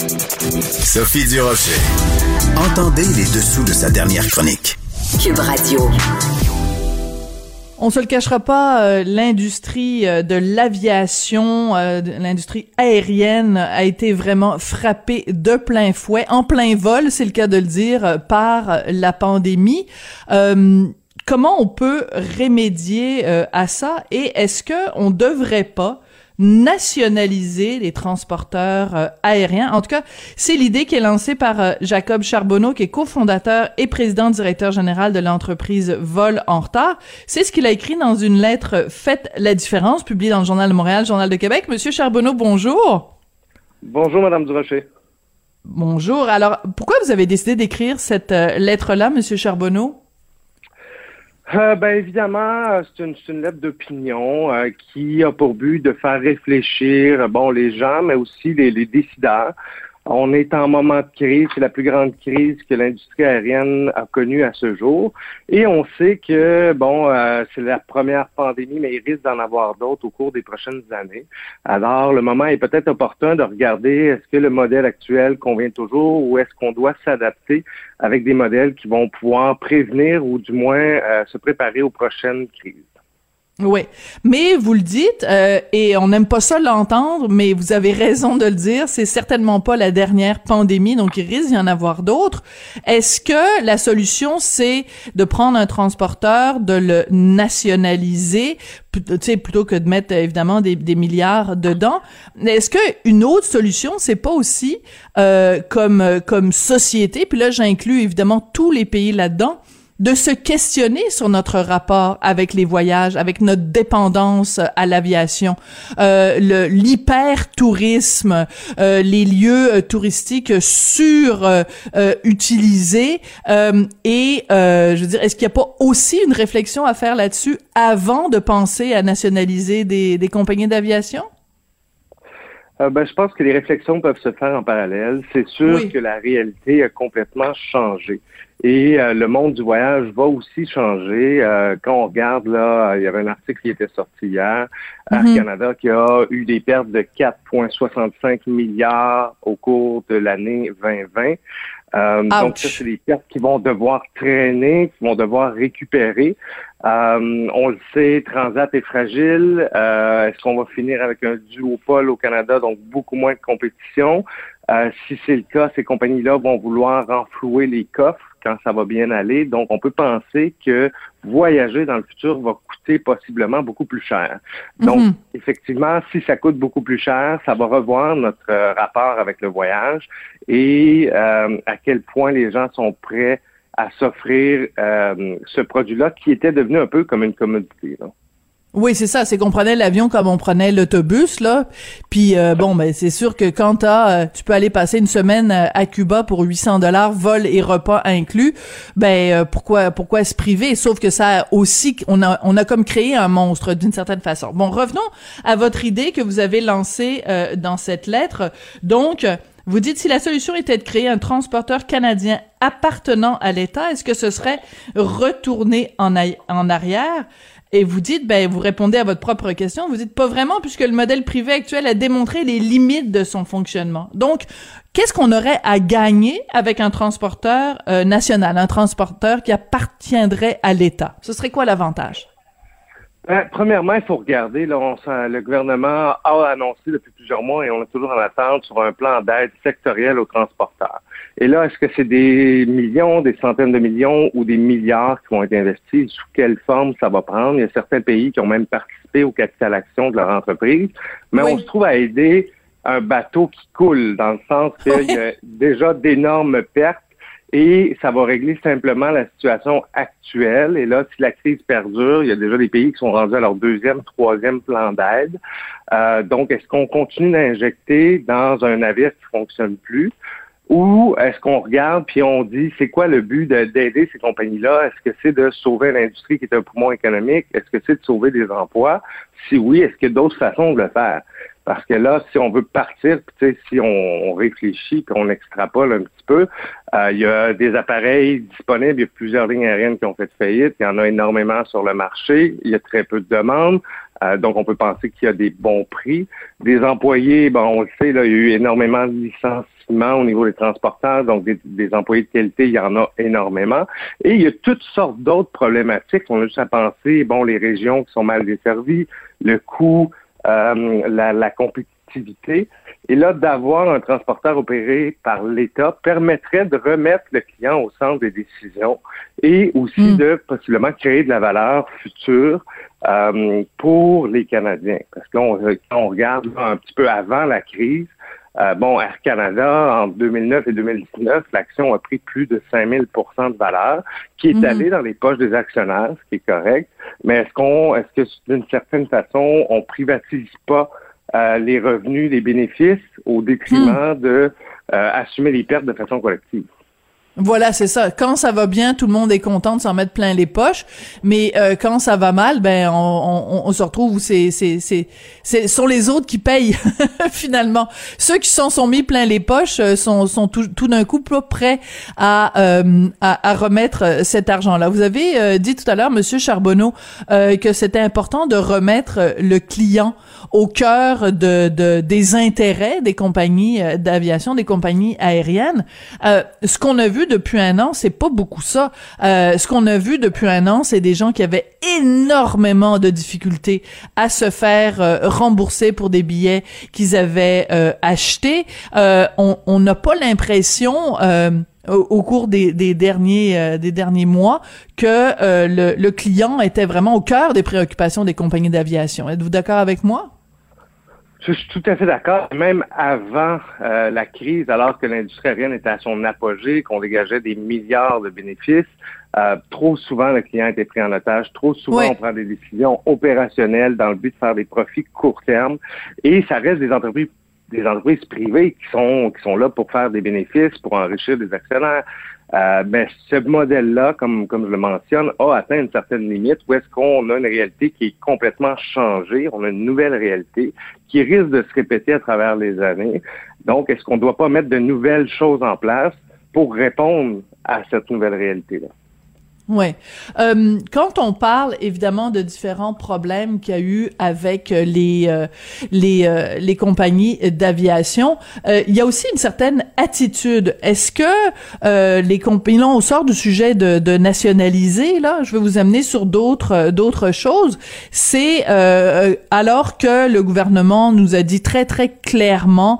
Sophie Durocher. Entendez les dessous de sa dernière chronique. Cube Radio. On se le cachera pas, euh, l'industrie euh, de l'aviation, euh, l'industrie aérienne a été vraiment frappée de plein fouet, en plein vol, c'est le cas de le dire, par la pandémie. comment on peut remédier à ça? Et est-ce que on devrait pas nationaliser les transporteurs euh, aériens. En tout cas, c'est l'idée qui est lancée par euh, Jacob Charbonneau, qui est cofondateur et président directeur général de l'entreprise Vol en retard. C'est ce qu'il a écrit dans une lettre Faites la différence, publiée dans le Journal de Montréal, Journal de Québec. Monsieur Charbonneau, bonjour. Bonjour, Madame Durocher. Bonjour. Alors, pourquoi vous avez décidé d'écrire cette euh, lettre-là, Monsieur Charbonneau? Euh, ben évidemment, euh, c'est une, une, lettre d'opinion euh, qui a pour but de faire réfléchir bon les gens, mais aussi les, les décideurs on est en moment de crise, c'est la plus grande crise que l'industrie aérienne a connue à ce jour. Et on sait que, bon, euh, c'est la première pandémie, mais il risque d'en avoir d'autres au cours des prochaines années. Alors, le moment est peut-être opportun de regarder est-ce que le modèle actuel convient toujours ou est-ce qu'on doit s'adapter avec des modèles qui vont pouvoir prévenir ou du moins euh, se préparer aux prochaines crises. Oui, mais vous le dites, euh, et on n'aime pas ça l'entendre, mais vous avez raison de le dire, c'est certainement pas la dernière pandémie, donc il risque d'y en avoir d'autres. Est-ce que la solution, c'est de prendre un transporteur, de le nationaliser, plutôt que de mettre évidemment des, milliards dedans? Est-ce que une autre solution, c'est pas aussi euh, comme comme société, puis là j'inclus évidemment tous les pays là-dedans, de se questionner sur notre rapport avec les voyages, avec notre dépendance à l'aviation, euh, le l'hyper-tourisme, euh, les lieux euh, touristiques sur euh, utilisés et je veux dire, est-ce qu'il n'y a pas aussi une réflexion à faire là-dessus avant de penser à nationaliser des compagnies d'aviation? Ben, je pense que les réflexions peuvent se faire en parallèle. C'est sûr que la réalité a complètement changé. Et euh, le monde du voyage va aussi changer. Euh, quand on regarde, là, il y avait un article qui était sorti hier, Air mhm. Canada qui a eu des pertes de 4,65 milliards au cours de l'année 2020. Euh, donc, ça, c'est des pertes qui vont devoir traîner, qui vont devoir récupérer. Euh, on le sait, Transat est fragile. Euh, est-ce qu'on va finir avec un duopole au Canada, donc beaucoup moins de compétition? si c'est le cas, ces compagnies-là vont vouloir renflouer les coffres quand ça va bien aller. Donc, on peut penser que voyager dans le futur va coûter possiblement beaucoup plus cher. Donc, mhm. effectivement, si ça coûte beaucoup plus cher, ça va revoir notre euh, rapport avec le voyage et euh, à quel point les gens sont prêts à s'offrir euh, ce produit-là qui était devenu un peu comme une commodité. Là. Oui, c'est ça. C'est qu'on prenait l'avion comme on prenait l'autobus, là. Puis euh, bon, ben c'est sûr que quand as, euh, tu peux aller passer une semaine euh, à Cuba pour 800 dollars, vol et repas inclus. Ben pourquoi pourquoi se priver? Sauf que ça aussi, on a on a comme créé un monstre d'une certaine façon. Bon, revenons à votre idée que vous avez lancée dans cette lettre. Donc vous dites si la solution était de créer un transporteur canadien appartenant à l'État, est-ce que ce serait retourner en, en arrière? Et vous dites, ben, vous répondez à votre propre question, vous dites pas vraiment puisque le modèle privé actuel a démontré les limites de son fonctionnement. Donc, qu'est-ce qu'on aurait à gagner avec un transporteur euh, national, un transporteur qui appartiendrait à l'État? Ce serait quoi l'avantage? Ben, premièrement, il faut regarder. Là, on, le gouvernement a annoncé depuis plusieurs mois et on est toujours en attente sur un plan d'aide sectorielle aux transporteurs. Et là, est-ce que c'est des millions, des centaines de millions ou des milliards qui vont être investis? Sous quelle forme ça va prendre? Il y a certains pays qui ont même participé au capital action de leur entreprise. Mais on se trouve à aider un bateau qui coule, dans le sens qu'il y a déjà d'énormes pertes et ça va régler simplement la situation actuelle. Et là, si la crise perdure, il y a déjà des pays qui sont rendus à leur deuxième, troisième plan d'aide. Euh, donc, est-ce qu'on continue d'injecter dans un navire qui fonctionne plus? Ou est-ce qu'on regarde puis on dit c'est quoi le but d'aider ces compagnies-là? Est-ce que c'est de sauver l'industrie qui est un poumon économique? Est-ce que c'est de sauver des emplois? Si oui, est-ce qu'il y a d'autres façons de le faire? Parce que là, si on veut partir, si on, réfléchit puis on extrapole un petit peu, euh, il y a des appareils disponibles, il y a plusieurs lignes aériennes qui ont fait faillite, il y en a énormément sur le marché, il y a très peu de demandes. Euh, donc, on peut penser qu'il y a des bons prix. Des employés, bon, on le sait, il y a eu énormément de licenciements au niveau des transporteurs, donc des, des employés de qualité, il y en a énormément. Et il y a toutes sortes d'autres problématiques. On a juste à penser, bon, les régions qui sont mal desservies, le coût, euh, la, la, compétitivité. Et là, d'avoir un transporteur opéré par l'État permettrait de remettre le client au centre des décisions et aussi hmm. de possiblement créer de la valeur future euh, pour les Canadiens. Parce que là, on, quand on regarde un petit peu avant la crise, euh, bon, Air Canada, en 2009 et 2019, l'action a pris plus de 5000% de valeur, qui est mhm. allée dans les poches des actionnaires, ce qui est correct. Mais est-ce qu'on, est-ce que d'une certaine façon, on privatise pas euh, les revenus, les bénéfices, au détriment hmm. de euh, assumer les pertes de façon collective? Voilà, c'est ça. Quand ça va bien, tout le monde est content de s'en mettre plein les poches, mais euh, quand ça va mal, ben on, on, se retrouve où c'est c'est c'est c'est sont les autres qui payent finalement. Ceux qui s'en sont mis plein les poches euh, sont sont tout, tout d'un coup prêts à, euh, à, à remettre cet argent-là. Vous avez dit tout à l'heure, Monsieur Charbonneau, que c'était important de remettre le client au cœur de, de des intérêts des compagnies d'aviation, des compagnies aériennes. ce qu'on a vu depuis un an, c'est pas beaucoup ça. Euh, ce qu'on a vu depuis un an, c'est des gens qui avaient énormément de difficultés à se faire euh, rembourser pour des billets qu'ils avaient euh, achetés. on n'a pas l'impression au, cours des, derniers des derniers mois que le, le client était vraiment au cœur des préoccupations des compagnies d'aviation. Êtes-vous d'accord avec moi? Je suis tout à fait d'accord. Même avant euh, la crise, alors que l'industrie aérienne était à son apogée, qu'on dégageait des milliards de bénéfices, euh, trop souvent le client était pris en otage. Trop souvent, on prend des décisions opérationnelles dans le but de faire des profits court terme. Et ça reste des entreprises des entreprises privées qui sont qui sont là pour faire des bénéfices, pour enrichir des actionnaires. Euh, mais ce modèle-là, comme, comme je le mentionne, a atteint une certaine limite où est-ce qu'on a une réalité qui est complètement changée, on a une nouvelle réalité qui risque de se répéter à travers les années. Donc, est-ce qu'on ne doit pas mettre de nouvelles choses en place pour répondre à cette nouvelle réalité-là? Ouais. Euh, quand on parle évidemment de différents problèmes qu'il y a eu avec euh, les euh, les euh, les compagnies d'aviation, il y a aussi une certaine attitude. Est-ce que les compagnies là on sort du sujet de, de nationaliser là, je vais vous amener sur d'autres d'autres choses. C'est alors que le gouvernement nous a dit très très clairement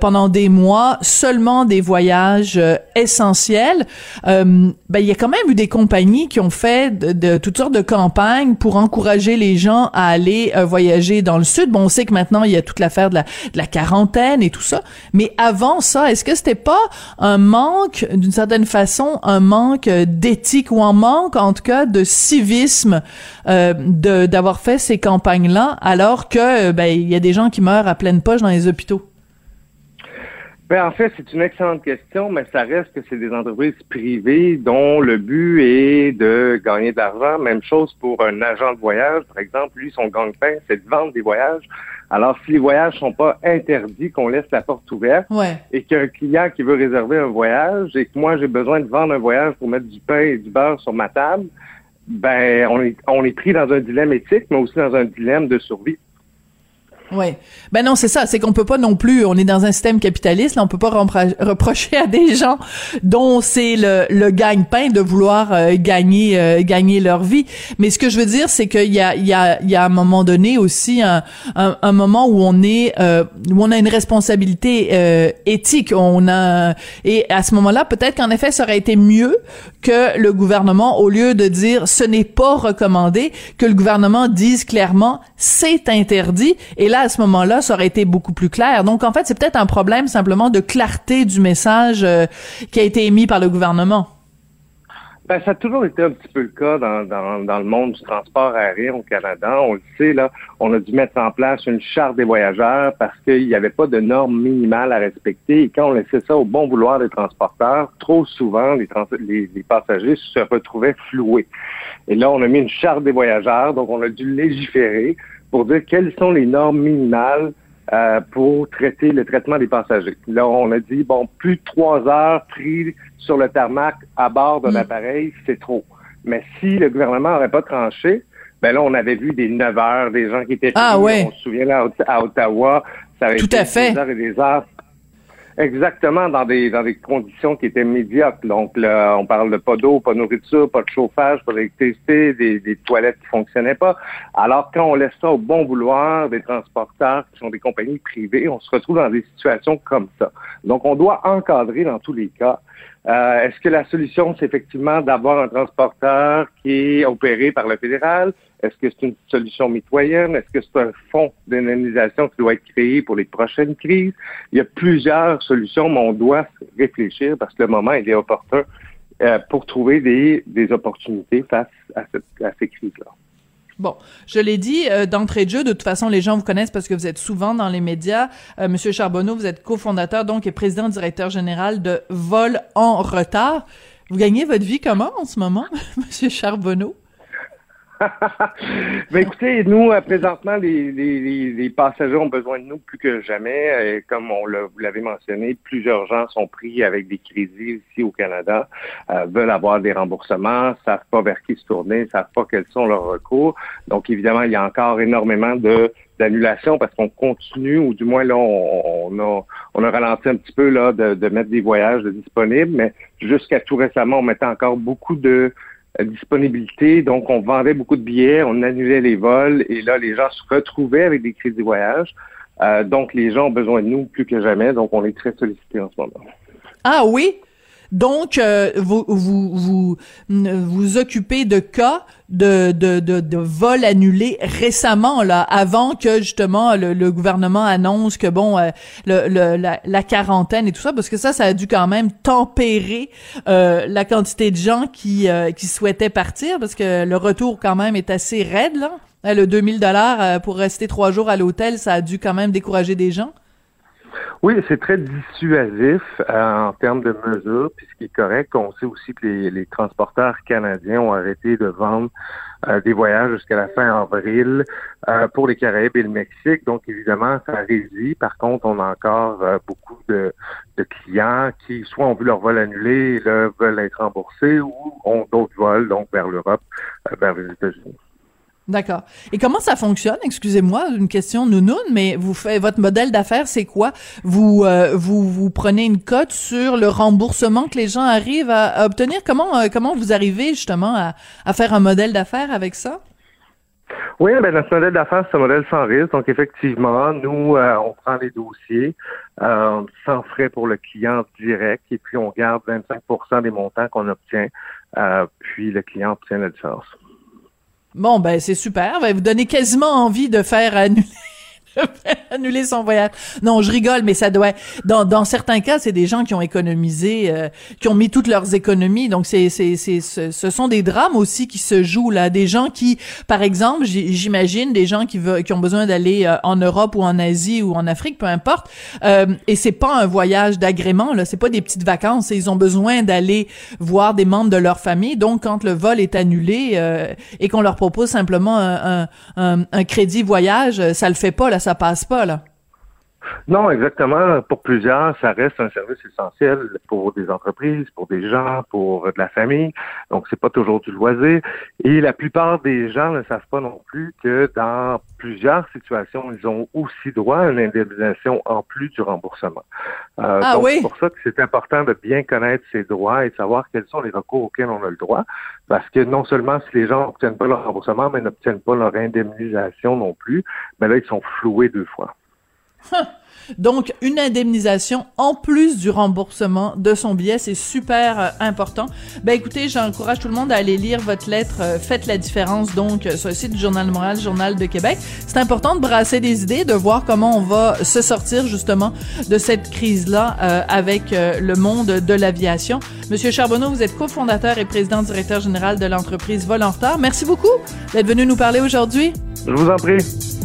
pendant des mois seulement des voyages essentiels. ben il y a quand même eu des compagnies qui ont fait de, toutes sortes de campagnes pour encourager les gens à aller euh, voyager dans le sud. Bon, on sait que maintenant il y a toute l'affaire de la, de la quarantaine et tout ça, mais avant ça, est-ce que c'était pas un manque, d'une certaine façon, un manque d'éthique ou un manque, en tout cas, de civisme euh, d'avoir fait ces campagnes-là, alors que ben il y a des gens qui meurent à pleine poche dans les hôpitaux? Ben, en fait, c'est une excellente question, mais ça reste que c'est des entreprises privées dont le but est de gagner de l'argent. Même chose pour un agent de voyage, par exemple. Lui, son gagne-pain, c'est de vendre des voyages. Alors, si les voyages sont pas interdits, qu'on laisse la porte ouverte, et qu'un client qui veut réserver un voyage et que moi, j'ai besoin de vendre un voyage pour mettre du pain et du beurre sur ma table, ben, on est, on est pris dans un dilemme éthique, mais aussi dans un dilemme de survie. Oui. Ben non, c'est ça. C'est qu'on peut pas non plus. On est dans un système capitaliste. Là, on peut pas reprocher à des gens dont c'est le, le gagne-pain de vouloir euh, gagner euh, gagner leur vie. Mais ce que je veux dire, c'est qu'il y a il y a il y a un moment donné aussi un, un, un moment où on est euh, où on a une responsabilité éthique. On a et à ce moment-là, peut-être qu'en effet, ça aurait été mieux que le gouvernement, au lieu de dire ce n'est pas recommandé, que le gouvernement dise clairement c'est interdit. Et là à ce moment-là, ça aurait été beaucoup plus clair. Donc, en fait, c'est peut-être un problème simplement de clarté du message euh, qui a été émis par le gouvernement. Ben, ça a toujours été un petit peu le cas dans, dans, le monde du transport aérien au Canada. On le sait, là, on a dû mettre en place une charte des voyageurs parce qu'il n'y avait pas de normes minimales à respecter. Et quand on laissait ça au bon vouloir des transporteurs, trop souvent, les passagers se retrouvaient floués. Et là, on a mis une charte des voyageurs, donc on a dû légiférer pour dire quelles sont les normes minimales euh, pour traiter le traitement des passagers. Là, on a dit, bon, plus de trois heures pris sur le tarmac à bord d'un mm. appareil, c'est trop. Mais si le gouvernement n'aurait pas tranché, ben là, on avait vu des neuf heures, des gens qui étaient ah, ouais. on se souvient là à Ottawa, ça avait Tout été à fait. des heures et des heures Exactement, dans des dans des conditions qui étaient médiocres. Donc là, on parle de pas d'eau, pas de nourriture, pas de chauffage, pas d'électricité, des, des toilettes qui fonctionnaient pas. Alors quand on laisse ça au bon vouloir des transporteurs qui sont des compagnies privées, on se retrouve dans des situations comme ça. Donc on doit encadrer dans tous les cas. Euh, Est-ce que la solution, c'est effectivement d'avoir un transporteur qui est opéré par le fédéral? Est-ce que c'est une solution mitoyenne? Est-ce que c'est un fonds d'indemnisation qui doit être créé pour les prochaines crises? Il y a plusieurs solutions, mais on doit réfléchir parce que le moment, est opportun euh, pour trouver des, opportunités face à ces crises-là. Bon, je l'ai dit euh, d'entrée de jeu. De toute façon, les gens vous connaissent parce que vous êtes souvent dans les médias. Euh, Monsieur Charbonneau, vous êtes cofondateur donc et président directeur général de Vol en retard. Vous gagnez votre vie comment en ce moment, Monsieur Charbonneau? ben écoutez, nous, euh, présentement, les, les, les, passagers ont besoin de nous plus que jamais. Et comme on vous l'avez mentionné, plusieurs gens sont pris avec des crédits ici au Canada, euh, veulent avoir des remboursements, savent pas vers qui se tourner, savent pas quels sont leurs recours. Donc, évidemment, il y a encore énormément de d'annulation parce qu'on continue, ou du moins là, on, a, on a ralenti un petit peu là de, de mettre des voyages disponibles, mais jusqu'à tout récemment, on mettait encore beaucoup de disponibilité. Donc, on vendait beaucoup de billets, on annulait les vols et là, les gens se retrouvaient avec des crédits voyage. Euh, donc, les gens ont besoin de nous plus que jamais. Donc, on est très sollicités en ce moment. Ah oui? Donc, euh, vous, vous, vous vous occupez de cas de, de, de, de vols annulés récemment, là, avant que justement le, gouvernement annonce que bon, euh, le, la, la, quarantaine et tout ça, parce que ça, ça a dû quand même tempérer euh, la quantité de gens qui, qui souhaitaient partir, parce que le retour quand même est assez raide, là. Le 2000 dollars pour rester trois jours à l'hôtel, ça a dû quand même décourager des gens. Oui, c'est très dissuasif euh, en termes de mesures, puis ce qui est correct, on sait aussi que les, transporteurs canadiens ont arrêté de vendre euh, des voyages jusqu'à la fin avril euh, pour les Caraïbes et le Mexique. Donc, évidemment, ça réduit. Par contre, on a encore beaucoup de, clients qui soit ont vu leur vol annulé, là, veulent être remboursés ou ont d'autres vols, donc vers l'Europe, vers les États-Unis. D'accord. Et comment ça fonctionne? Excusez-moi, une question nounoun, mais vous faites votre modèle d'affaires, c'est quoi? Vous euh, vous vous prenez une cote sur le remboursement que les gens arrivent à, obtenir? Comment euh, comment vous arrivez justement à, faire un modèle d'affaires avec ça? Oui, ben notre modèle d'affaires, c'est un modèle sans risque. Donc, effectivement, nous, euh, on prend les dossiers sans frais pour le client direct et puis on garde 25% des montants qu'on obtient, puis le client obtient la différence. Bon, ben c'est super. Ben, vous donnez quasiment envie de faire annuler annuler son voyage. Non, je rigole, mais ça doit. Dans, dans certains cas, c'est des gens qui ont économisé, euh, qui ont mis toutes leurs économies. Donc, c'est, c'est, c'est, ce sont des drames aussi qui se jouent là. Des gens qui, par exemple, j'imagine des gens qui veulent, qui ont besoin d'aller euh, en Europe ou en Asie ou en Afrique, peu importe. Euh, et c'est pas un voyage d'agrément là. C'est pas des petites vacances. Ils ont besoin d'aller voir des membres de leur famille. Donc, quand le vol est annulé euh, et qu'on leur propose simplement un, un, un, crédit voyage, ça le fait pas là ça passe pas, là. Non, exactement. Pour plusieurs, ça reste un service essentiel pour des entreprises, pour des gens, pour de la famille. Donc, c'est pas toujours du loisir. Et la plupart des gens ne savent pas non plus que dans plusieurs situations, ils ont aussi droit à une indemnisation en plus du remboursement. Euh, ah, oui? C'est pour ça que c'est important de bien connaître ses droits et de savoir quels sont les recours auxquels on a le droit. Parce que non seulement si les gens n'obtiennent pas leur remboursement, mais n'obtiennent pas leur indemnisation non plus, mais là, ils sont floués deux fois. Donc, une indemnisation en plus du remboursement de son billet, c'est super euh, important. Ben écoutez, j'encourage tout le monde à aller lire votre lettre euh, Faites la différence donc sur le site du Journal de Montréal, Journal de Québec. C'est important de brasser des idées, de voir comment on va se sortir justement de cette crise-là euh, avec le monde de l'aviation. Monsieur Charbonneau, vous êtes cofondateur et président directeur général de l'entreprise Volantar. Merci beaucoup d'être venu nous parler aujourd'hui. Je vous en prie.